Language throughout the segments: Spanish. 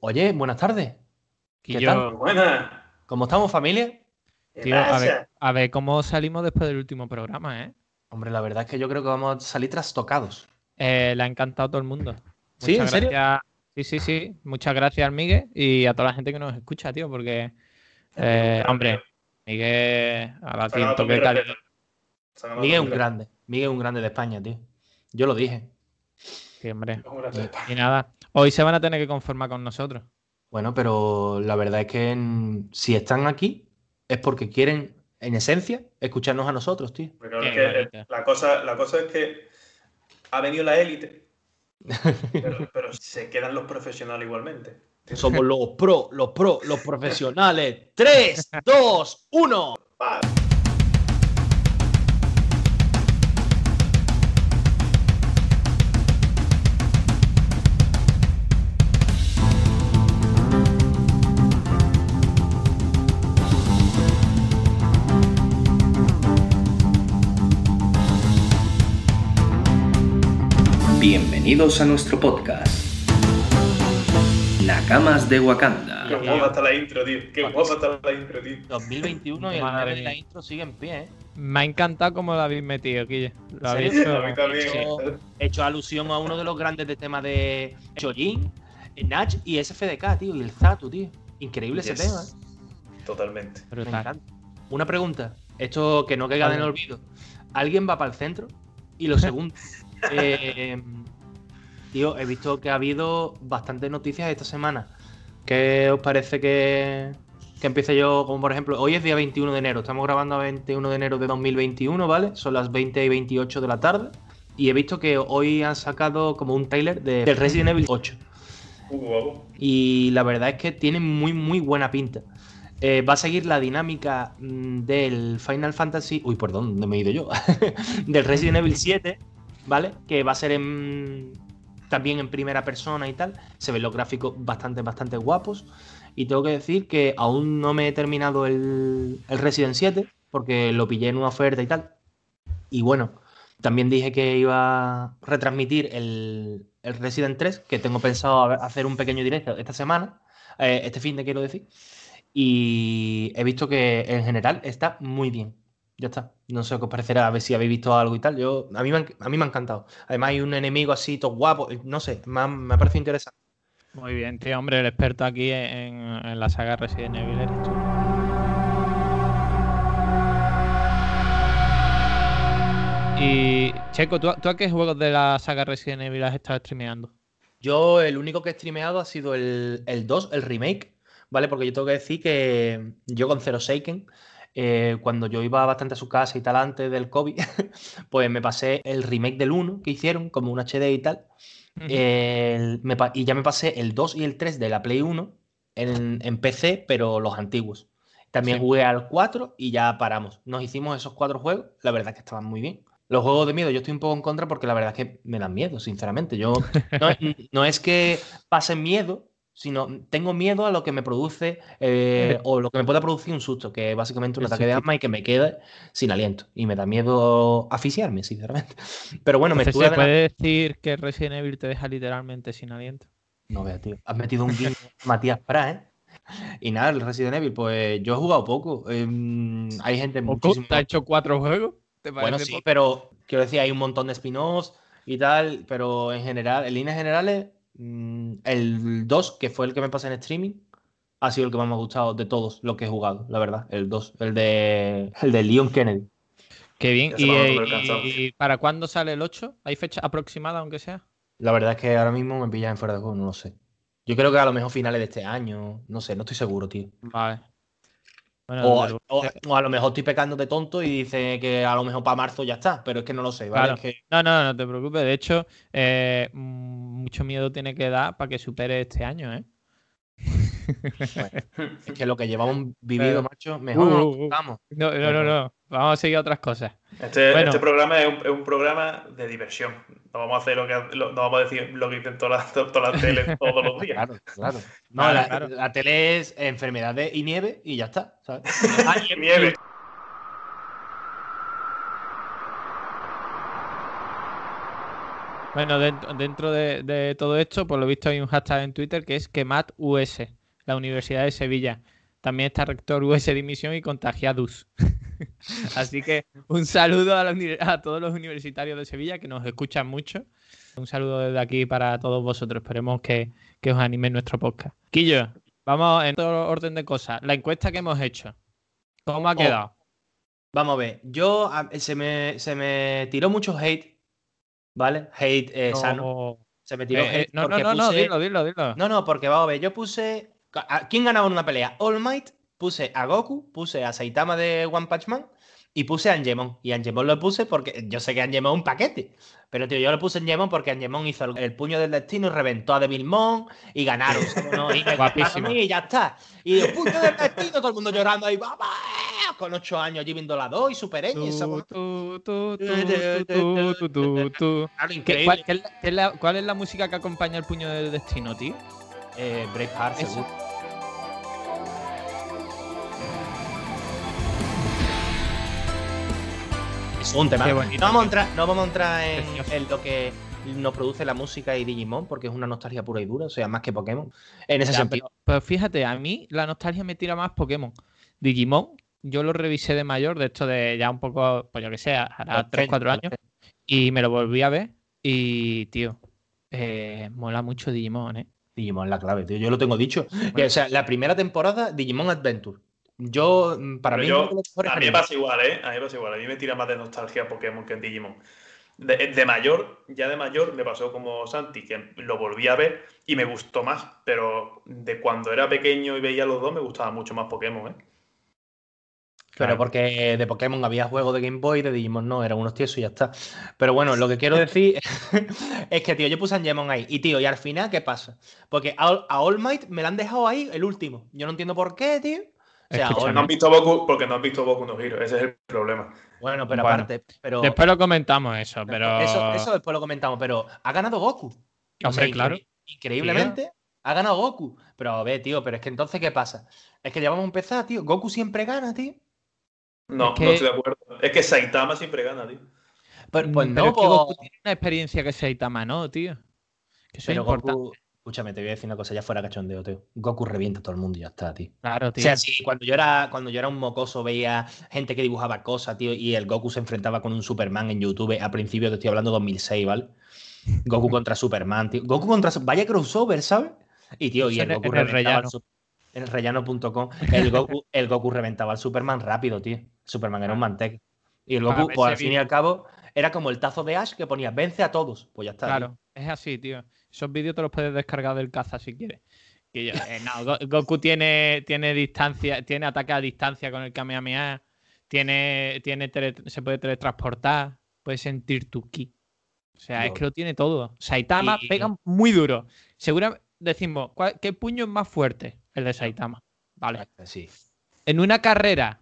Oye, buenas tardes. Y ¿Qué yo, tal? Buenas. ¿Cómo estamos, familia? ¿Qué tío, a ver, a ver cómo salimos después del último programa, ¿eh? Hombre, la verdad es que yo creo que vamos a salir trastocados. Eh, le ha encantado a todo el mundo. ¿Sí? ¿En serio? gracias. Sí, sí, sí. Muchas gracias al Miguel y a toda la gente que nos escucha, tío, porque, eh, hombre, Miguel a la tiempo que Miguel es un grande. Miguel es un grande de España, tío. Yo lo dije. Sí, hombre. Y nada, hoy se van a tener que conformar con nosotros. Bueno, pero la verdad es que en- si están aquí es porque quieren, en esencia, escucharnos a nosotros, tío. Pero es que, la, cosa, la cosa es que ha venido la élite, pero, pero se quedan los profesionales igualmente. Somos los pro, los pro, los profesionales. 3, 2, 1. Bienvenidos a nuestro podcast. Nakamas de Qué Wakanda. tío. guapa está la intro, tío. Qué guapa está la intro, tío. 2021 y el nivel de la intro sigue en pie, ¿eh? Me ha encantado cómo lo habéis metido, Guille. Lo ¿En habéis hecho- A mí también. Sí. He hecho alusión a uno de los grandes de tema de Chojin, Nach y SFDK, tío, y el Zatu, tío. Increíble Yes. ese tema, ¿eh? Totalmente. Me Brutal. encanta. Una pregunta, esto que no caiga en el olvido. ¿Alguien va para el centro? Y lo segundo, eh, tío, he visto que ha habido bastantes noticias esta semana. ¿Qué os parece que, que empiece yo? Como por ejemplo, hoy es día 21 de enero, estamos grabando a 21 de enero de 2021, ¿vale? Son las 20 y 28 de la tarde. Y he visto que hoy han sacado como un trailer de, del Resident Evil 8. Uh, guapo. Y la verdad es que tiene muy, muy buena pinta. Eh, va a seguir la dinámica mm, del Final Fantasy. Uy, por dónde me he ido yo. del Resident Evil 7, ¿vale? Que va a ser en- también en primera persona y tal. Se ven los gráficos bastante, bastante guapos. Y tengo que decir que aún no me he terminado el, el Resident 7, porque lo pillé en una oferta y tal. Y bueno, también dije que iba a retransmitir el, el Resident 3, que tengo pensado hacer un pequeño directo esta semana, eh, este fin de quiero decir. Y he visto que en general está muy bien. Ya está. No sé qué os parecerá, a ver si habéis visto algo y tal. Yo, a, mí me, han- a mí me ha encantado. Además hay un enemigo así, todo guapo. No sé, me ha, me ha parecido interesante. Muy bien, tío, hombre, el experto aquí en, en la saga Resident Evil eres tú. Y, Checo, ¿tú, tú a qué juegos de la saga Resident Evil has estado streameando? Yo el único que he streameado ha sido el, el 2, el remake, ¿vale? Porque yo tengo que decir que yo con Zero Seiken, eh, cuando yo iba bastante a su casa y tal antes del COVID, pues me pasé el remake del 1 que hicieron, como un HD y tal. El- me pa- y ya me pasé el 2 y el 3 de la Play 1 en, en PC, pero los antiguos. También Sí. jugué al 4 y ya paramos. Nos hicimos esos cuatro juegos, la verdad es que estaban muy bien. Los juegos de miedo yo estoy un poco en contra porque la verdad es que me dan miedo, sinceramente. Yo no, es- no es que pase miedo, sino tengo miedo a lo que me produce eh, o lo que me pueda producir un susto, que es básicamente un ataque de asma y que me quede sin aliento. Y me da miedo asfixiarme, sinceramente. Pero bueno, me estuve ¿se puede decir que Resident Evil te deja literalmente sin aliento? No vea, tío. Has metido un guiño, Matías Prat, ¿eh? Y nada, el Resident Evil, pues yo he jugado poco. Em, hay gente muchísimo. ¿Te ha hecho cuatro juegos? ¿Te Bueno, sí, poco? pero quiero decir, hay un montón de spin-offs y tal, pero en general, en líneas generales, el 2, que fue el que me pasé en streaming, ha sido el que más me ha gustado de todos los que he jugado, la verdad. El 2, el de, el de Leon Kennedy. Qué bien. ¿Y, eh, para cuándo sale el 8? ¿Hay fecha aproximada, aunque sea? La verdad es que ahora mismo me pillas en fuera de juego, no lo sé. Yo creo que a lo mejor finales de este año, no sé, no estoy seguro, tío. Vale. Bueno, O, a lo mejor estoy pecando de tonto y dice que a lo mejor para marzo ya está, pero es que no lo sé, ¿vale? Claro. Es que- No, no, no te preocupes. De hecho, eh, mm, mucho miedo tiene que dar para que supere este año, ¿eh? Es que lo que llevamos vivido, Pero- macho, mejor no Uh, uh, uh. No, no, no, no. Vamos a seguir a otras cosas. Este, Bueno. este programa es un, es un programa de diversión. No vamos a hacer lo que lo- no vamos a decir lo que dicen todas las, todas las teles todos los días. Claro, claro. No, Claro, la, claro. la tele es enfermedades y nieve y ya está, ¿sabes? Ah, y- Nieve. Bueno, dentro, dentro de, de todo esto, por lo visto hay un hashtag en Twitter que es QuematUS, la Universidad de Sevilla. También está rector US dimisión y contagiados. Así que un saludo a, la uni- a todos los universitarios de Sevilla que nos escuchan mucho. Un saludo desde aquí para todos vosotros. Esperemos que, que os anime nuestro podcast. Quillo, vamos en todo orden de cosas. La encuesta que hemos hecho, ¿cómo ha Oh, quedado? Vamos a ver, yo se me, se me tiró mucho hate, ¿vale? Hate eh, sano. No, Se me tiró Eh, eh, hate no, no, no, no, puse- dilo, dilo, dilo. No, no, porque vamos a ver, yo puse. ¿a ¿Quién ganaba en una pelea? All Might, puse a Goku, puse a Saitama de One Punch Man y puse a Angemon. Y Angemon lo puse porque yo sé que Angemon es un paquete. Pero tío, yo le puse Angemon porque Angemon hizo el, el puño del destino y reventó a Devilmon y ganaron. ¿no? Y Guapísimo. y ya está. Y el puño del destino, todo el mundo llorando ahí, ¡Vamos! Con ocho años allí viendo la 2 y Super X. ¿sabes? Tú, tú, tú, tú, tú, tú, tú, tú. Claro, ¿Qué- increíble. cuál, es la- música que acompaña el puño del destino, tío? Eh, Braveheart, seguro. Es un tema. Qué No vamos a entrar, no vamos a entrar en, lo que nos produce la música y Digimon, porque es una nostalgia pura y dura, o sea, más que Pokémon. En ese Ya, sentido. pero, pero fíjate, a mí la nostalgia me tira más Pokémon. Digimon, yo lo revisé de mayor, de esto de ya un poco, pues yo que sé, hará 3, 4 años, y me lo volví a ver. Y, tío, eh, mola mucho Digimon, ¿eh? Digimon es la clave, tío. Yo lo tengo dicho. O sea, la primera temporada, Digimon Adventure. Yo, mm, para mí, yo- A mí me pasa igual, ¿eh? A mí me pasa igual. A mí me tira más de nostalgia Pokémon que en Digimon. De, de mayor, ya de mayor, me pasó como Santi, que lo volví a ver y me gustó más. Pero de cuando era pequeño y veía los dos, me gustaba mucho más Pokémon, ¿eh? Pero porque de Pokémon había juegos de Game Boy, de Digimon no, eran unos tiesos y ya está. Pero bueno, lo que quiero decir es que, tío, yo puse a Angemon ahí. Y, tío, y al final, ¿qué pasa? Porque a, All- a All Might me la han dejado ahí el último. Yo no entiendo por qué, tío. O sea, no han visto Boku, porque no han visto Boku no Hero. Ese es el problema. bueno, pero Bueno, aparte, pero Después lo comentamos eso, pero... eso, eso después lo comentamos, pero ha ganado Goku. O Hombre, sea, claro. incre- Increíblemente, ha ganado Goku. Pero a ver, tío, pero es que entonces, ¿qué pasa? Es que ya vamos a empezar, tío. Goku siempre gana, tío. No, Es que- no estoy de acuerdo. Es que Saitama siempre gana, tío. Pero, pues Mm, no, pero es que po- Goku tiene una experiencia que Saitama no, tío. Que eso es importante. Goku, escúchame, te voy a decir una cosa, ya fuera cachondeo, tío. Goku revienta a todo el mundo y ya está, tío. Claro, O tío. sea, sí, cuando yo era, cuando yo era un mocoso veía gente que dibujaba cosas, tío, y el Goku se enfrentaba con un Superman en YouTube. A principio te estoy hablando de 2006, ¿vale? Goku contra Superman, tío. Goku contra vaya crossover, ¿sabes? Y tío, y el en- Goku en el reventaba al rellano. Su- en el rellano.com. El Goku, el Goku reventaba al Superman rápido, tío. Superman era un manteca. Y el Goku, pues al fin y al cabo, era como el tazo de Ash que ponía vence a todos. Pues ya está. tío. Claro, es así, tío. Esos vídeos te los puedes descargar del caza si quieres. Que yo- eh, no, Go- Goku tiene, tiene distancia, tiene ataque a distancia con el Kamehameha, tiene, tiene tele- se puede teletransportar, puede sentir tu ki. O sea, es que lo tiene todo. Saitama Y- pega muy duro. Seguramente decimos, ¿cuál- ¿qué puño es más fuerte? El de Saitama. Vale. Sí. En una carrera,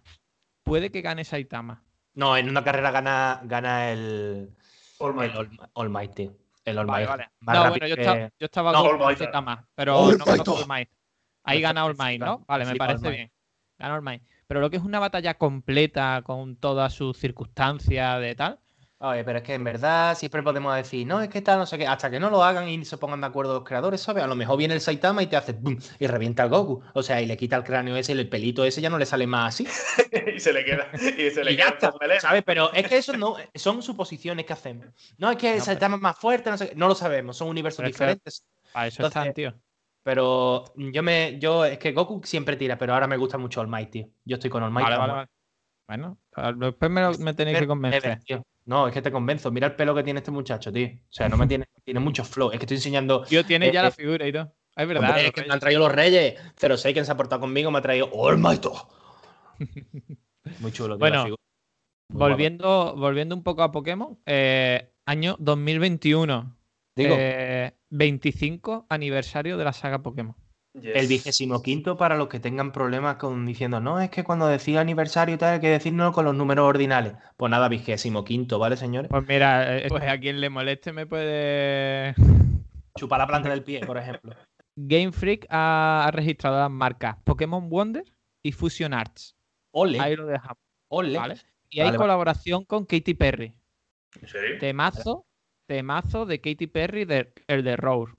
puede que gane Saitama. No, en una carrera gana, gana el, All Might. el All, All Might, tío. El All Vale, Might. vale. Más No, bueno, yo, que- estaba, yo estaba No, con All Might, Saitama, pero All no Might. conozco All Might. Ahí gana All Might, ¿no? Vale, me Flipa All parece bien. Gana All Might. Pero lo que es una batalla completa con todas sus circunstancias de tal. Oye, pero es que en verdad siempre podemos decir, no, es que tal, no sé qué, hasta que no lo hagan y se pongan de acuerdo los creadores, ¿sabes? A lo mejor viene el Saitama y te hace ¡bum! y revienta al Goku. O sea, y le quita el cráneo ese y el pelito ese ya no le sale más así. y se le queda. Y se le Y ya queda. ¿sabes? Pero es que eso no, son suposiciones que hacemos. No, es que el No, Saitama es más fuerte, no sé qué. No lo sabemos, son universos diferentes. Para eso Entonces, están, tío. Pero yo me, yo, es que Goku siempre tira, pero ahora me gusta mucho All Might, tío. Yo estoy con All Might. Vale, vale, vamos. vale. Bueno, después me, lo- me tenéis que convencer. Tío. No, es que te convenzo. Mira el pelo que tiene este muchacho, tío. O sea, no me tiene, tiene mucho flow. Es que estoy enseñando. Tío, tiene ya Eh, la eh, figura y todo. Es verdad. Hombre, es que me han traído los reyes. 06 que se ha portado conmigo, me ha traído All Might. Muy chulo, tío. Bueno, la figura. Muy guapa. volviendo, volviendo un poco a Pokémon, eh, año 2021. Digo, eh, 25 aniversario de la saga Pokémon. Yes. el vigésimo quinto para los que tengan problemas con diciendo, no, es que cuando decía aniversario y tal, hay que decirlo con los números ordinales. Pues nada, vigésimo quinto, ¿vale, señores? Pues mira, eh, pues a quien le moleste me puede. Chupa la planta del pie, por ejemplo. Game Freak ha, registrado las marcas Pokémon Wonder y Fusion Arts. Ole, Ahí lo dejamos, ole. ¿vale? Y hay vale. colaboración con Katy Perry. ¿En serio? Temazo, temazo de Katy Perry, de, el de Roar.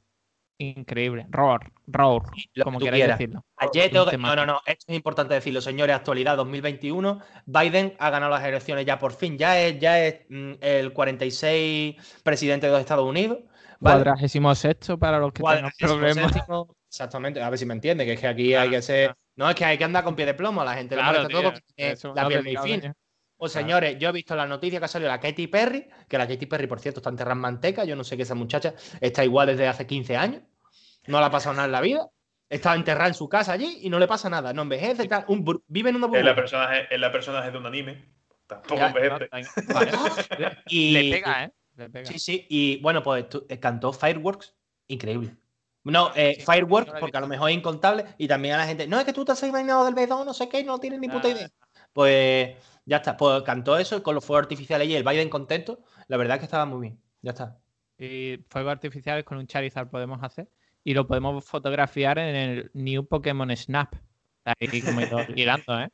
Increíble. Roar, Roar, lo como que queráis quieras. decirlo. Ayer tengo Un que- No, no, no. Esto es importante decirlo, señores. Actualidad 2021. Biden ha ganado las elecciones ya por fin. Ya es, ya es mm, el 46 presidente de los Estados Unidos. Cuadragésimo sexto para los que tengan problemas. séptimo, Exactamente, a ver si me entiende, que es que aquí hay que ser. No, es que hay que andar con pie de plomo, la gente Claro, todo tío, porque eso la no piel muy fina. Pues Claro. señores, yo he visto la noticia que ha salido la Katy Perry, que la Katy Perry, por cierto, está enterrada en manteca. Yo no sé que esa muchacha está igual desde hace 15 años. No le ha pasado nada en la vida. Está enterrada en su casa allí y no le pasa nada. No envejece, tal. Un vive en una Es la, burbuja. personaje, es la personaje de un anime. Tampoco Ya, envejece. Vale. Y, Le pega, ¿eh? Le pega. Sí, sí. Y bueno, pues tú- eh, cantó Fireworks. Increíble. No, eh, Fireworks, no porque a lo mejor es incontable. Y también a la gente, no, es que tú te has imaginado del B2, no sé qué, no tienes ni puta Ah. idea. Pues ya está. Pues cantó eso con los fuegos artificiales y el Biden contento. La verdad es que estaba muy bien. Ya está. Y fuegos artificiales con un Charizard podemos hacer. Y lo podemos fotografiar en el New Pokémon Snap. Ahí como ido girando, ¿eh?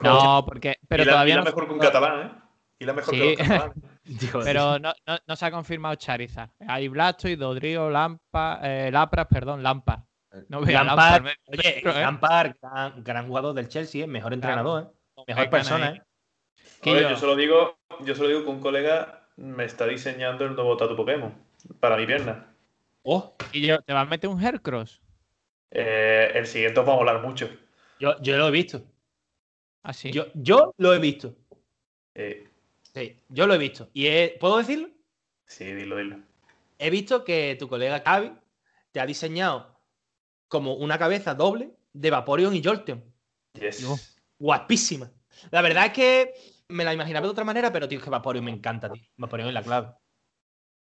No, porque. Pero y la, todavía y la no, mejor que un catalán, ¿eh? Y la mejor Sí. que catalanes. Digo, pero no, no- no se ha confirmado Charizard. Hay Blastoise, Dodrio, Lampa, eh, Lapras, perdón, Lampard. No veo Lampard, Lampard, oye, ¿eh? Lampard, gran, gran jugador del Chelsea, ¿eh? mejor entrenador, ¿eh? mejor persona. ¿eh? Yo- yo solo digo, yo solo digo que un colega me está diseñando el nuevo tatu Pokémon para mi pierna. Oh, Y yo, ¿te vas a meter un Hercross? Eh, el siguiente os va a molar mucho. yo, yo lo he visto. Así. Yo, yo lo he visto. Eh, Sí, yo lo he visto. ¿Y he- puedo decirlo? sí, dilo, dilo. He visto que tu colega Cavi te ha diseñado como una cabeza doble de Vaporeon y Jolteon. Yes. Yo. Guapísima. La verdad es que me la imaginaba de otra manera, pero tío, es que Vaporeon me encanta, tío. Vaporeon es la clave.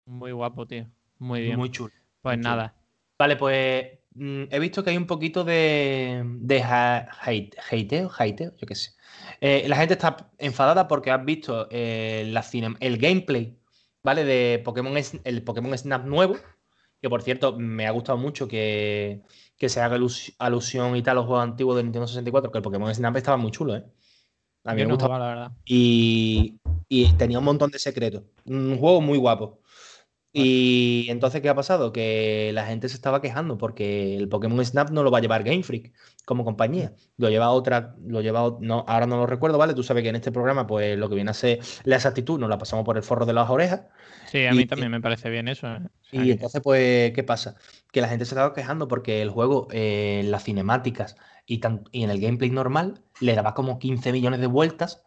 Muy guapo, tío. Muy bien. Muy chulo. Pues nada. Vale, pues mm, he visto que hay un poquito de, de ha- hate, hateo, hateo, yo qué sé. Eh, la gente está enfadada porque has visto eh, la el gameplay, ¿vale? De Pokémon, el Pokémon Snap nuevo, que por cierto me ha gustado mucho que, que se haga alus- alusión y tal a los juegos antiguos de Nintendo 64, que el Pokémon Snap estaba muy chulo, ¿eh? A mí Yo me no gustaba la verdad. y, y tenía un montón de secretos. Un juego muy guapo. Y entonces, ¿qué ha pasado? Que la gente se estaba quejando porque el Pokémon Snap no lo va a llevar Game Freak como compañía. Lo lleva otra, lo lleva, no, ahora no lo recuerdo, ¿vale? Tú sabes que en este programa, pues lo que viene a ser la exactitud, nos la pasamos por el forro de las orejas. Sí, a mí Y- también me parece bien eso. ¿eh? O sea Y entonces, pues, ¿qué pasa? Que la gente se estaba quejando porque el juego, eh, en las cinemáticas y, tan- y en el gameplay normal, le daba como 15 millones de vueltas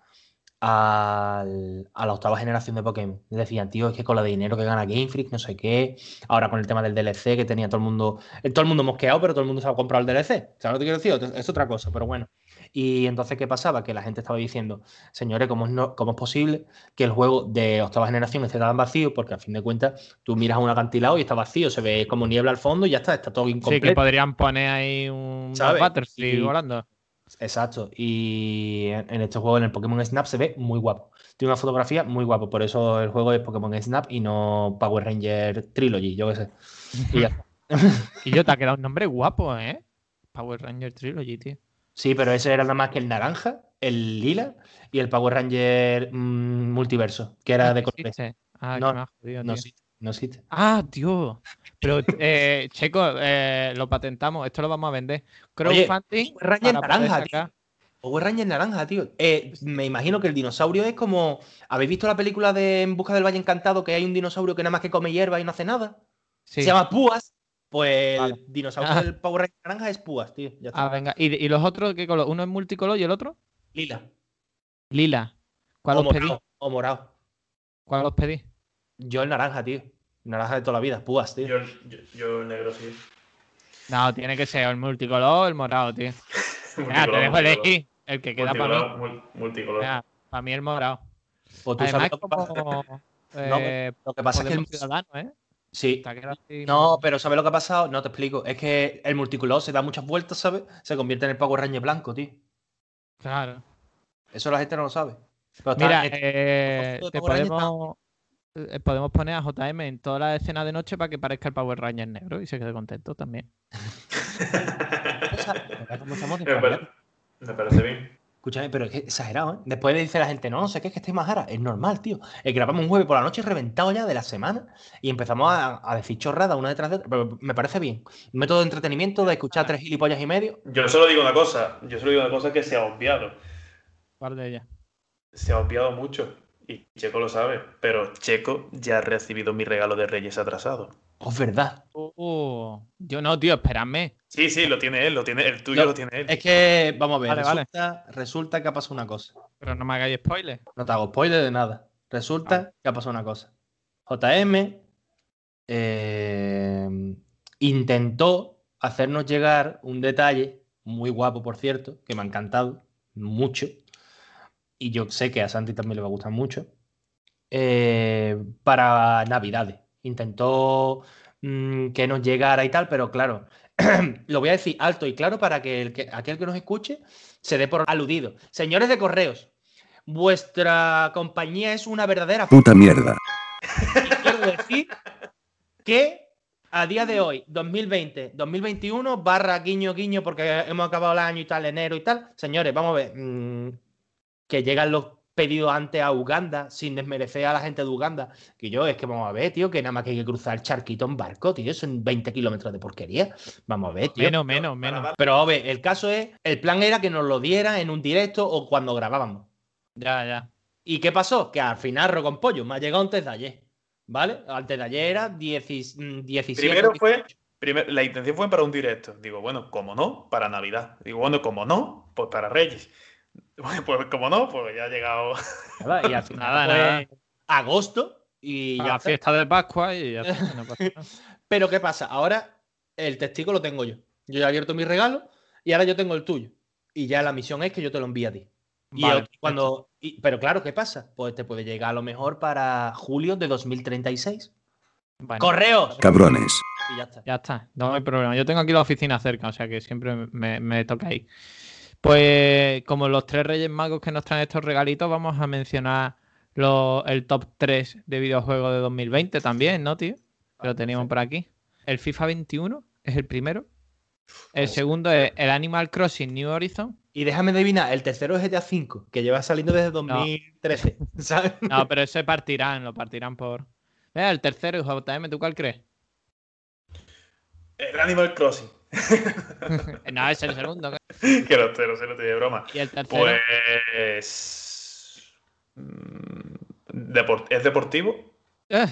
al- a la octava generación de Pokémon. Le decían, tío, es que con la de dinero que gana Game Freak, no sé qué. Ahora con el tema del DLC que tenía todo el mundo, eh, todo el mundo mosqueado, pero todo el mundo se ha comprado el DLC. ¿Sabes lo que quiero decir? Es otra cosa, pero bueno. Y entonces, ¿qué pasaba? Que la gente estaba diciendo, señores, ¿cómo es, no- cómo es posible que el juego de octava generación esté tan vacío? Porque a fin de cuentas, tú miras a un acantilado y está vacío, se ve como niebla al fondo y ya está, está todo Sí, que incompleto. podrían poner ahí un Y- volando. Exacto. Y en este juego, en el Pokémon Snap, se ve muy guapo. Tiene una fotografía muy guapo. Por eso el juego es Pokémon Snap y no Power Ranger Trilogy, yo qué sé. Y ya está. Y yo te ha quedado un nombre guapo, ¿eh? Power Ranger Trilogy, tío. Sí, pero ese era nada más que el naranja, el lila y el Power Ranger mm, multiverso, que era de ¿No colores. Ah, No, me jodido, No tío. No existe. Ah, tío. Pero, eh, Checo, eh, lo patentamos. Esto lo vamos a vender. Crowdfunding Power Ranger naranja, sacar- Power Ranger naranja, tío. Eh, me imagino que el dinosaurio es como. ¿Habéis visto la película de En Busca del Valle Encantado? Que hay un dinosaurio que nada más que come hierba y no hace nada. Sí. Se llama Púas. Pues Vale. el dinosaurio Ah. del Power Ranger naranja es Púas, tío. Ya está. Ah, venga. ¿Y, y los otros qué color? ¿Uno es multicolor y el otro? Lila. Lila. ¿Cuál o os pedí? O morado. ¿Cuál os pedí? Yo el naranja, tío. Naranja de toda la vida. Púas, tío. Yo, yo, yo el negro sí. No, tiene que ser el multicolor o el morado, tío. Te dejo elegir. El que queda para mí. Multicolor, mul- multicolor. para mí el morado. O tú Además, sabes es lo que pasa. como. eh, Lo que pasa es que el. Ciudadano, ¿eh? Sí. No, pero ¿sabes lo que ha pasado? No te explico. Es que el multicolor se da muchas vueltas, ¿sabes? Se convierte en el Power Ranger blanco, tío. Claro. Eso la gente no lo sabe. Pero está- Mira, es- eh, te podemos, eh, podemos poner a JM en toda la escena de noche para que parezca el Power Ranger negro y se quede contento también. ¿Cómo estamos de me, parece bien. Escúchame, pero es que exagerado, ¿eh? Después dice la gente, no, no sé qué, es que esté más cara. Es normal, tío. Grabamos un jueves por la noche reventado ya de la semana y empezamos a, a decir chorradas una detrás de otra. Pero me parece bien. Un método de entretenimiento de escuchar tres gilipollas y medio. Yo solo digo una cosa, yo solo digo una cosa que se ha obviado. ¿Cuál de ellas? Se ha obviado mucho. Y Checo lo sabe. Pero Checo ya ha recibido mi regalo de Reyes atrasado. Oh, es verdad. Uh, yo no, tío, espérame. Sí, sí, lo tiene él, lo tiene, el tuyo No, lo tiene él. Es que, vamos a ver, Vale, vale. resulta, resulta que ha pasado una cosa. Pero no me hagáis spoilers. No te hago spoiler de nada. Resulta que ha pasado una cosa. JM eh, intentó hacernos llegar un detalle, muy guapo por cierto, que me ha encantado mucho, y yo sé que a Santi también le va a gustar mucho, eh, para Navidades. Intentó mm, que nos llegara y tal, pero claro, lo voy a decir alto y claro para que, el que aquel que nos escuche se dé por aludido. Señores de correos, vuestra compañía es una verdadera Puta mierda. y quiero decir que a día de hoy, 2020, 2021, barra guiño guiño, porque hemos acabado el año y tal, enero y tal. Señores, vamos a ver. mm, que llegan los pedidos antes a Uganda, sin desmerecer a la gente de Uganda. Que yo, es que vamos a ver, tío, que nada más que hay que cruzar el charquito en barco, tío. Son 20 kilómetros de porquería. Vamos a ver, tío. Menos, menos, menos. Pero, a ver, el caso es, el plan era que nos lo diera en un directo o cuando grabábamos. Ya, ya. ¿Y qué pasó? Que al final, arroz con pollo, me ha llegado antes de ayer. ¿Vale? Antes de ayer era 10 mm, 17. Primero fue, primer- la intención fue para un directo. Digo, bueno, como no, para Navidad. Digo, bueno, como no, pues para Reyes. Pues como no, pues ya ha llegado. Nada, y al final Nada, fue agosto y A ya la fiesta de Pascua y ya está, no pasa nada. Pero ¿qué pasa? Ahora el testigo lo tengo yo. Yo ya he abierto mi regalo y ahora yo tengo el tuyo. Y ya la misión es que yo te lo envíe a ti. Y Vale, el- cuando, y- pero claro, ¿qué pasa? Pues te puede llegar a lo mejor para julio de 2036. Bueno, ¡Correos! Cabrones. Y ya está. Ya está, no hay problema. Yo tengo aquí la oficina cerca, o sea que siempre me, me toca ahí. Pues como los tres Reyes Magos que nos traen estos regalitos, vamos a mencionar lo- el top 3 de videojuegos de 2020 también, ¿no, tío? Que lo teníamos por aquí. El FIFA 21 es el primero. El segundo es el Animal Crossing New Horizon. Y déjame adivinar, el tercero es GTA V, que lleva saliendo desde 2013. ¿Sabes? No, pero ese partirán, lo partirán por. Mira, el tercero es JM, ¿tú cuál crees? El Animal Crossing. no, es el segundo. ¿qué? que los ceros se lo te de broma. Y el tercero. Pues. mm, depor- ¿Es deportivo? Eh,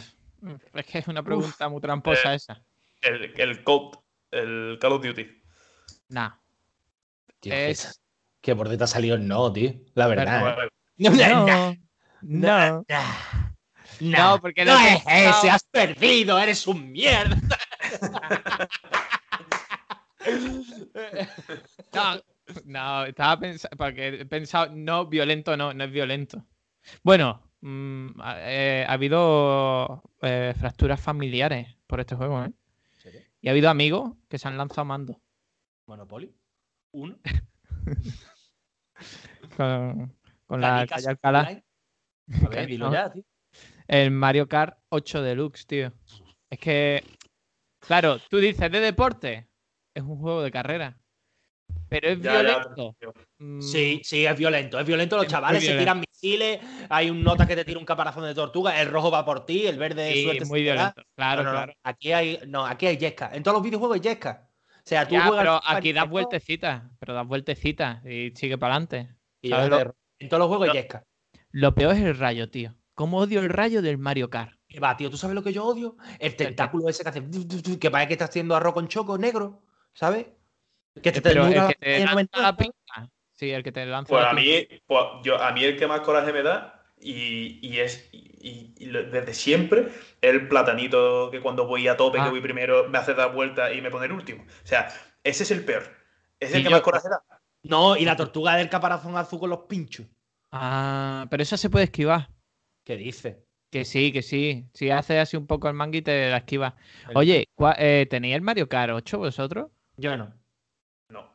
es que es una pregunta muy tramposa Eh, esa. El, el Code, el Call of Duty. Nah. Tío, Es- que por detrás ha salido el no, tío. La verdad. ¿eh? No. No. No, porque no lo he es pensado. ese, has perdido, eres un mierda. No, no, estaba pensando, porque he pensado, no, violento no, no es violento. Bueno, mm, ha, eh, ha habido eh, fracturas familiares por este juego, ¿eh? Y ha habido amigos que se han lanzado mando Monopoly. Uno. con, con la calle Alcalá. A ver, dilo No. ya, tío. El Mario Kart 8 Deluxe, tío. Es que, claro, tú dices de deporte, es un juego de carrera. Pero es Ya, violento. Mm, Sí, sí, es violento. Es violento. Los Es chavales se tiran misiles. Hay un nota que te tira un caparazón de tortuga. El rojo va por ti. El verde sí, suerte muy violento. Claro, No, no, no. claro. Aquí hay, no, aquí hay yesca. En todos los videojuegos hay yesca. O sea, tú Ya, juegas. pero aquí das vueltecitas, pero das vueltecitas y sigue para adelante. y ¿sabes ya lo- te- En todos los juegos hay yesca. Lo peor es el rayo, tío. ¿Cómo odio el rayo del Mario Kart? Que va, tío, ¿tú sabes lo que yo odio? El tentáculo ese que hace. Que parece que está haciendo arroz con choco negro. ¿Sabes? Que te Pero el que te pantalla lanza 90, la pinta. Sí, el que te lanza Pues la a mí, pues yo, a mí el que más coraje me da, y, y es y, y desde siempre, el platanito que cuando voy a tope, Ah. que voy primero, me hace dar vuelta y me pone el último. O sea, ese es el peor. Ese es el que yo- más coraje da. No, y la tortuga del caparazón azul con los pinchos. Ah, pero esa se puede esquivar. ¿Qué dices? Que sí, que sí. Si haces así un poco el mangui te la esquiva. Oye, ¿cuá- eh, ¿tenéis el Mario Kart 8 vosotros? Yo no. No.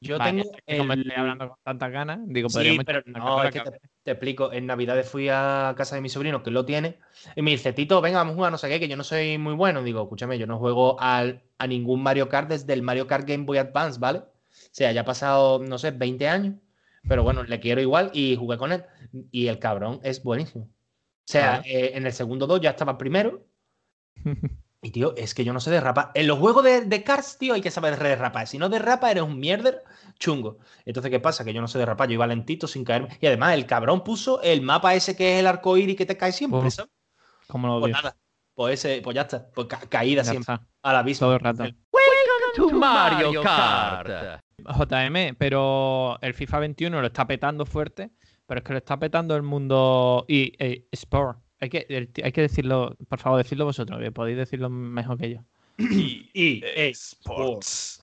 Yo Vale, tengo el- estoy hablando con tantas ganas, digo, Sí, pero no, es que te explico. En Navidades fui a casa de mi sobrino, que lo tiene, y me dice, Tito, venga, vamos a jugar no sé qué, que yo no soy muy bueno. Digo, escúchame, yo no juego al, a ningún Mario Kart desde el Mario Kart Game Boy Advance, ¿vale? O sea, ya ha pasado, no sé, 20 años. Pero bueno, le quiero igual y jugué con él. Y el cabrón es buenísimo. O sea, eh, en el segundo 2 ya estaba primero. Y tío, es que yo no sé derrapar. En los juegos de, de Cars, tío, hay que saber derrapar. Si no derrapa, eres un mierder chungo. Entonces, ¿qué pasa? Que yo no sé derrapar, yo iba lentito sin caerme. Y además, el cabrón puso el mapa ese que es el arco iris que te cae siempre, Uf, ¿sabes? Como lo Pues nada. Pues ese, pues ya está. Pues ca- caída Ya siempre. está. A la vista. Todo el rato. to Mario Kart. JM, pero el FIFA 21 lo está petando fuerte, pero es que lo está petando el mundo y eh, Sport. Hay que, el- hay que decirlo, por favor, decirlo vosotros, que podéis decirlo mejor que yo. Y, Sports.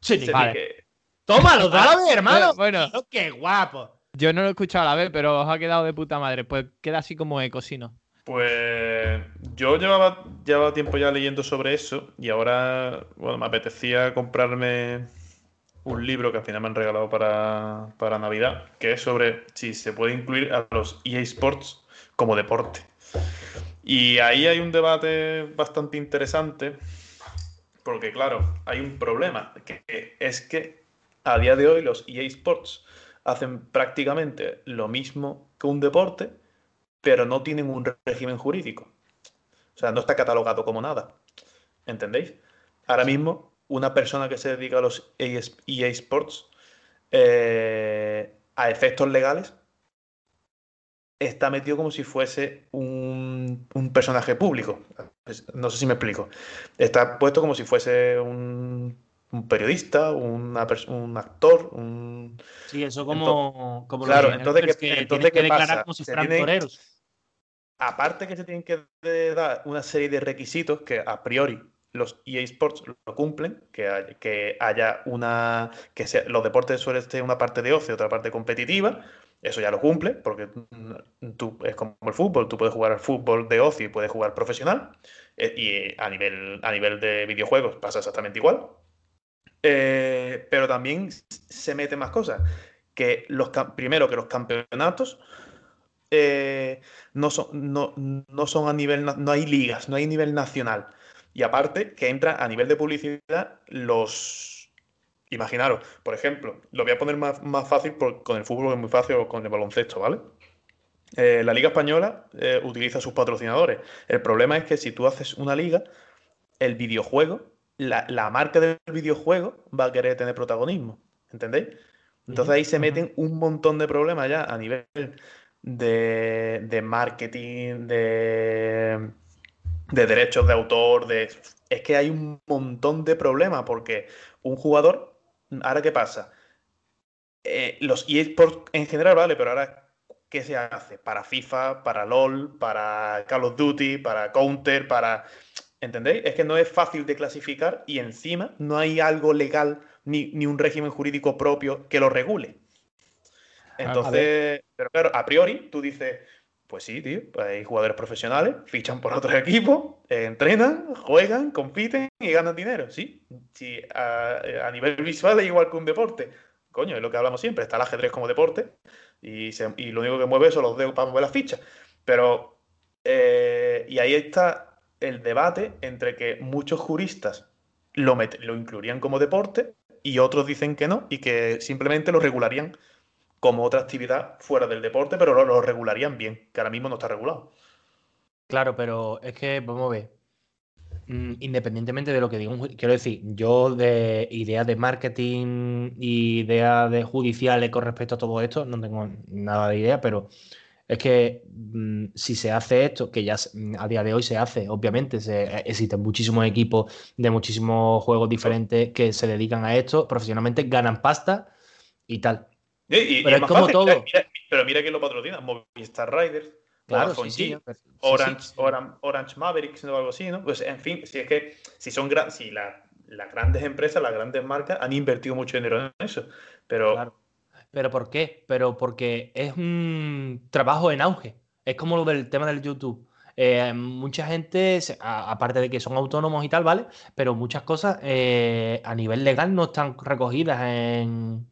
Sí, Vale. Tómalo, dale, hermano. Bueno, qué guapo. yo no lo he escuchado a la vez, pero os ha quedado de puta madre. Pues queda así como eco, si no. Pues yo llevaba, llevaba tiempo ya leyendo sobre eso y ahora, bueno, me apetecía comprarme un libro que al final me han regalado para, para Navidad, que es sobre si se puede incluir a los EA Sports como deporte. Y ahí hay un debate bastante interesante, porque claro, hay un problema, que es que a día de hoy los EA Sports hacen prácticamente lo mismo que un deporte, pero no tienen un régimen jurídico. O sea, no está catalogado como nada. ¿Entendéis? Ahora mismo, una persona que se dedica a los EA Sports, eh, a efectos legales, está metido como si fuese un, un personaje público. No sé si me explico. Está puesto como si fuese un, un periodista, una un actor, un... Sí, eso como. como Claro, los entonces, youtubers ¿qué- que entonces, ¿qué pasa? declarar como si Se tienen- toreros. aparte que se tienen que dar una serie de requisitos que a priori los EA Sports lo cumplen, que, hay- que haya una, que sea- los deportes suelen ser una parte de ocio, otra parte competitiva, eso ya lo cumple, porque tú, es como el fútbol, tú puedes jugar al fútbol de ocio y puedes jugar profesional, eh, y eh, a nivel, a nivel de videojuegos pasa exactamente igual. Eh, pero también se meten más cosas, que los, primero que los campeonatos no son, no, no son a nivel, no hay ligas, no hay nivel nacional. Y aparte que entra a nivel de publicidad los... Imaginaros, por ejemplo, lo voy a poner más, más fácil por- con el fútbol, que es muy fácil, o con el baloncesto, ¿vale? Eh, la Liga Española eh, utiliza sus patrocinadores. El problema es que si tú haces una liga, el videojuego, la, la marca del videojuego va a querer tener protagonismo. ¿Entendéis? Entonces ahí se meten un montón de problemas ya a nivel de, de marketing, de, de derechos de autor, de... Es que hay un montón de problemas porque un jugador, ahora qué pasa, Eh, los eSports en general, vale, pero ahora, ¿qué se hace? Para FIFA, para LOL, para Call of Duty, para Counter, para... ¿Entendéis? Es que no es fácil de clasificar y encima no hay algo legal ni, ni un régimen jurídico propio que lo regule. Entonces, pero claro, a priori tú dices, pues sí, tío, hay jugadores profesionales, fichan por otros equipos, eh, entrenan, juegan, compiten y ganan dinero. Sí, sí a, nivel visual es igual que un deporte. Coño, es lo que hablamos siempre, está el ajedrez como deporte y lo único que mueve son los dedos para mover las fichas. Pero, eh, y ahí está el debate entre que muchos juristas lo, met- lo incluirían como deporte y otros dicen que no y que simplemente lo regularían como otra actividad fuera del deporte, pero lo, lo regularían bien, que ahora mismo no está regulado. Claro, pero es que, vamos a ver. mm, Independientemente de lo que diga quiero decir, yo de ideas de marketing y ideas de judiciales con respecto a todo esto, no tengo nada de idea, pero es que mm, si se hace esto, que ya mm, a día de hoy se hace, obviamente, se- eh, existen muchísimos equipos de muchísimos juegos diferentes que se dedican a esto profesionalmente, ganan pasta y tal. Y- y- y Pero es como fácil, todo. mira- mira- pero mira quién lo patrocina, Movistar Riders, Claro, Vodafone sí, sí, G, sí, sí, Orange, sí. Oran- Orange Mavericks o algo así, ¿no? Pues en fin, si es que si son gran, si la- las grandes empresas, las grandes marcas han invertido mucho dinero en eso, pero Claro. ¿Pero por qué? Pero porque es un trabajo en auge. Es como lo del tema del YouTube. Eh, mucha gente, aparte de que son autónomos y tal, ¿vale? Pero muchas cosas eh, a nivel legal no están recogidas en,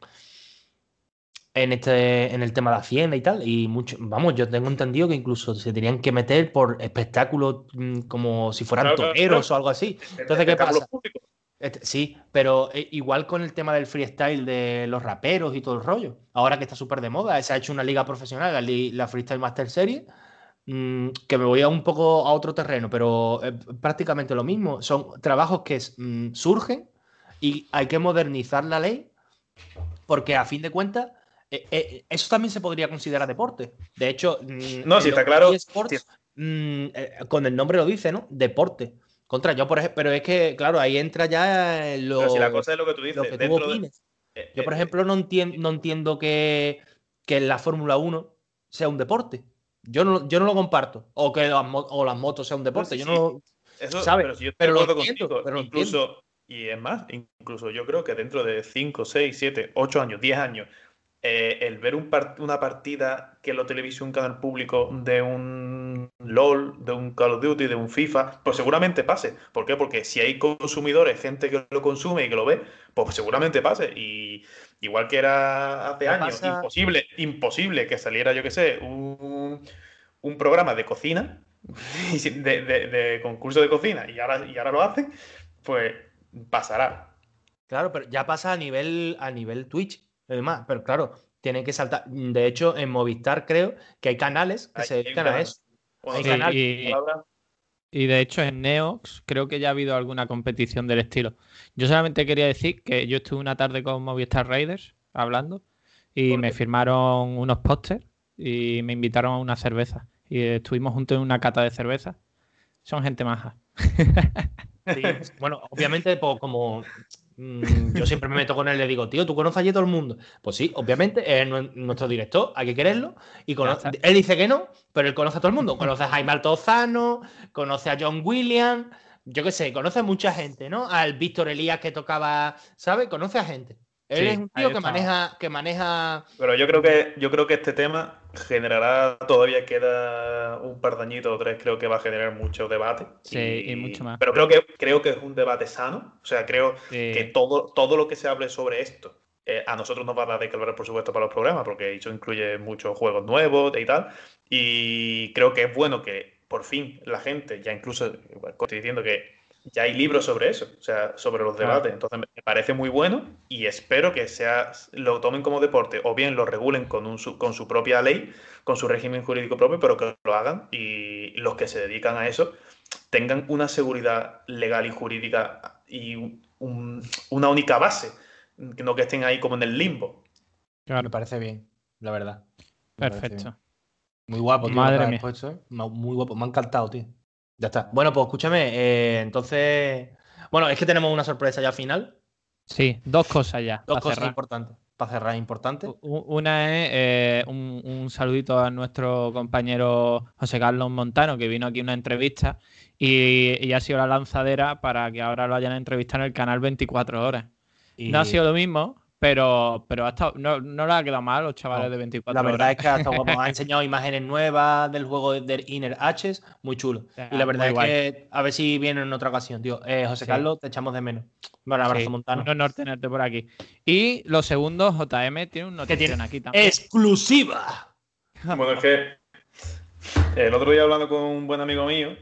en, este, en el tema de Hacienda y tal. Y mucho, vamos, yo tengo entendido que incluso se tenían que meter por espectáculos mm, como si fueran Claro, toreros claro. o algo así. Entonces, ¿qué pasa? Este, Sí, pero eh, igual con el tema del freestyle de los raperos y todo el rollo. Ahora que está súper de moda, se ha hecho una liga profesional, la Freestyle Master Series, mm, que me voy a un poco a otro terreno, pero eh, prácticamente lo mismo. Son trabajos que mm, surgen y hay que modernizar la ley porque a fin de cuentas eh, eh, eso también se podría considerar deporte. De hecho, mm, No, en está claro. eSports, Sí. mm, eh, con el nombre lo dice, ¿no? Deporte. Contra yo, por ejemplo, pero es que, claro, ahí entra ya lo, Pero si la cosa es lo que tú dices, que tú de. eh, Yo, por eh, ejemplo, no, entien- no entiendo que, que la Fórmula 1 sea un deporte. Yo no, yo no lo comparto. O que las, o las motos sean un deporte. sí, yo no Eso, ¿sabes? pero si yo Pero lo entiendo, contigo, pero lo incluso, y es más, incluso yo creo que dentro de 5, 6, 7, 8 años, 10 años, eh, el ver un part- una partida que lo televise un canal público de un LOL, de un Call of Duty, de un FIFA, pues seguramente pase. ¿Por qué? Porque si hay consumidores, gente que lo consume y que lo ve, pues seguramente pase. Y igual que era hace ¿Qué años, pasa? imposible, imposible que saliera, yo qué sé, un, un programa de cocina, de- de concurso de cocina, y ahora, y ahora lo hacen, pues pasará. Claro, pero ya pasa a nivel, a nivel Twitch y demás. Pero claro, tienen que saltar. De hecho, en Movistar creo que hay canales que Hay- se dedican a eso. Hay sí, canal. y- de hecho en Neox creo que ya ha habido alguna competición del estilo. Yo solamente quería decir que yo estuve una tarde con Movistar Raiders hablando y ¿Por me firmaron unos pósters y me invitaron a una cerveza. Y estuvimos juntos en una cata de cerveza. Son gente maja. Sí, bueno, obviamente, pues, como mm, yo siempre me meto con él, le digo, tío, ¿tú conoces allí a todo el mundo? Pues sí, obviamente, es nue- nuestro director, hay que quererlo. Y él dice que no, pero él conoce a todo el mundo. Conoce a Jaime Altozano, conoce a John Williams, yo qué sé, conoce a mucha gente, ¿no? Al Víctor Elías que tocaba, ¿sabes? Conoce a gente. Él Sí, es un tío que maneja, que maneja. Pero yo creo que yo creo que este tema generará, todavía queda un par de añitos o tres, creo que va a generar mucho debate. Sí, y mucho más. Pero creo que, creo que es un debate sano. O sea, creo que todo, todo lo que se hable sobre esto, eh, a nosotros nos va a dar de que hablar, por supuesto, para los programas, porque eso incluye muchos juegos nuevos y tal. Y creo que es bueno que por fin la gente, ya incluso estoy diciendo que ya hay libros sobre eso, o sea, sobre los Claro. debates. Entonces me parece muy bueno y espero que sea, lo tomen como deporte o bien lo regulen con, un, su- con su propia ley, con su régimen jurídico propio, pero que lo hagan y los que se dedican a eso tengan una seguridad legal y jurídica y un- una única base, que no que estén ahí como en el limbo. claro, Me parece bien, la verdad. Me perfecto. Muy guapo, tío. Madre mía. puesto, ¿eh? Muy guapo, me ha encantado, tío. Ya está. Bueno, pues escúchame, eh, entonces. Bueno, es que tenemos una sorpresa ya al final. Sí, dos cosas ya. Dos cosas cerrar. importantes. Para cerrar, importantes. U- Una es eh, un, un saludito a nuestro compañero José Carlos Montano, que vino aquí a una entrevista y, y ha sido la lanzadera para que ahora lo hayan entrevistado en el canal 24 horas. Y No ha sido lo mismo, pero, pero ha estado, no, no le ha quedado mal a los chavales No, de 24 La verdad horas. es que ha estado guapo. Ha enseñado imágenes nuevas del juego del Inner Hatches, muy chulo. sea, Y la verdad muy es guay. que a ver si viene en otra ocasión, tío. Eh, José Sí. Carlos, te echamos de menos. Bueno, abrazo, Sí, Montano. Un honor tenerte por aquí. Y lo segundo, JM tiene un notición aquí también. ¡Exclusiva! Bueno, es que el otro día hablando con un buen amigo mío,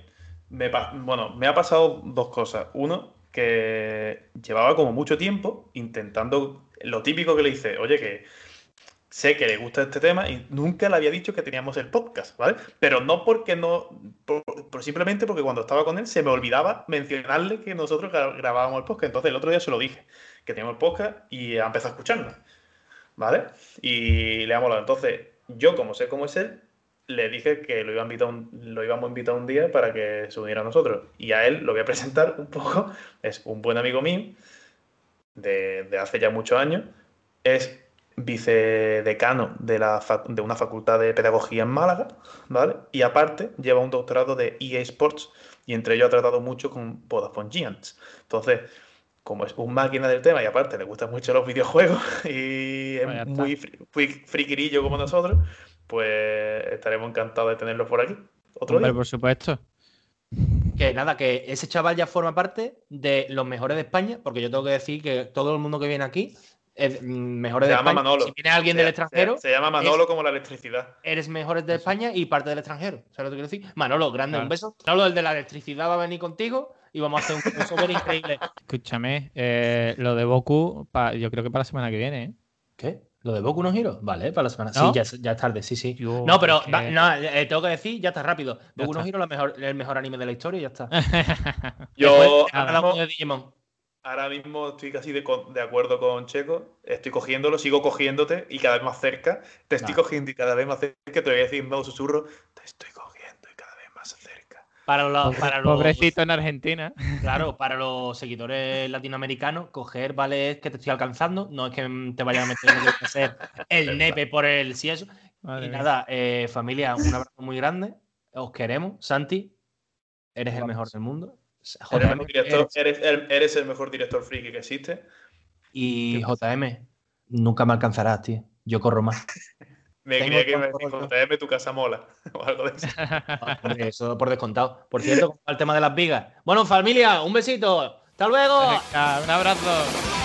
me, pa- bueno, me ha pasado dos cosas. Uno, que llevaba como mucho tiempo intentando lo típico que le hice, oye, que sé que le gusta este tema y nunca le había dicho que teníamos el podcast, ¿vale? Pero no porque no, por, simplemente porque cuando estaba con él se me olvidaba mencionarle que nosotros gra- grabábamos el podcast. Entonces el otro día se lo dije, que teníamos el podcast y ha empezado a escucharnos, ¿vale? Y le ha molado. Entonces yo, como sé cómo es él, le dije que lo, iba a invitar un- lo íbamos a invitar un día para que se uniera a nosotros. Y a él lo voy a presentar un poco. Es un buen amigo mío de, de hace ya muchos años. Es vicedecano de, la de una facultad de pedagogía en Málaga, ¿vale? Y aparte lleva un doctorado de EA Sports y entre ellos ha tratado mucho con Vodafone Giants. Entonces, como es un máquina del tema y aparte le gustan mucho los videojuegos y es Pues muy fri- fri- friquirillo como nosotros, pues estaremos encantados de tenerlo por aquí. Otro Hombre, día. por supuesto. Que nada, que ese chaval ya forma parte de los mejores de España, porque yo tengo que decir que todo el mundo que viene aquí es mm, mejores Se de llama España. Manolo. Si viene alguien Se- del extranjero, Se, se llama Manolo como la electricidad. eres mejores de España y parte del extranjero. ¿Sabes lo que quiero decir? Manolo, grande, Claro. un beso. Manolo, el de la electricidad va a venir contigo y vamos a hacer un crossover increíble. Escúchame, eh, lo de Boku, pa- yo creo que para la semana que viene, ¿eh? ¿Qué? ¿Lo de Boku no Hero? Vale, para la semana. ¿No? Sí, ya, es- ya es tarde, sí, sí. Yo- no, pero es que- va- no, eh, tengo que decir, ya está rápido. Ya Boku no. Hero mejor, el mejor anime de la historia y ya está. Yo Después ahora hablamos mismo, de Digimon. ahora mismo estoy casi de, co- de acuerdo con Checo. Estoy cogiéndolo, sigo cogiéndote y cada vez más cerca. Te estoy cogiendo y cada vez más cerca. Te voy a decir en modo susurro. Te estoy cogiendo y cada vez más cerca. Para los, para los, Pobrecito en Argentina. Claro, para los seguidores latinoamericanos, coger vale es que te estoy alcanzando, no es que te vayan a meter en el que hacer el nepe por el si eso. Madre y nada, eh, familia, un abrazo muy grande. Os queremos. Santi, eres el mejor del mundo. Eres, el JM, mejor director- eres- eres el, eres el mejor director friki que existe. y JM, nunca me alcanzarás, tío. Yo corro más. Me creía que decía, rollo. JM, tu casa mola. O algo de eso. Hombre, Eso por descontado. Por cierto, ¿cómo va el tema de las vigas. Bueno, familia, un besito. Hasta luego. Venga, un abrazo.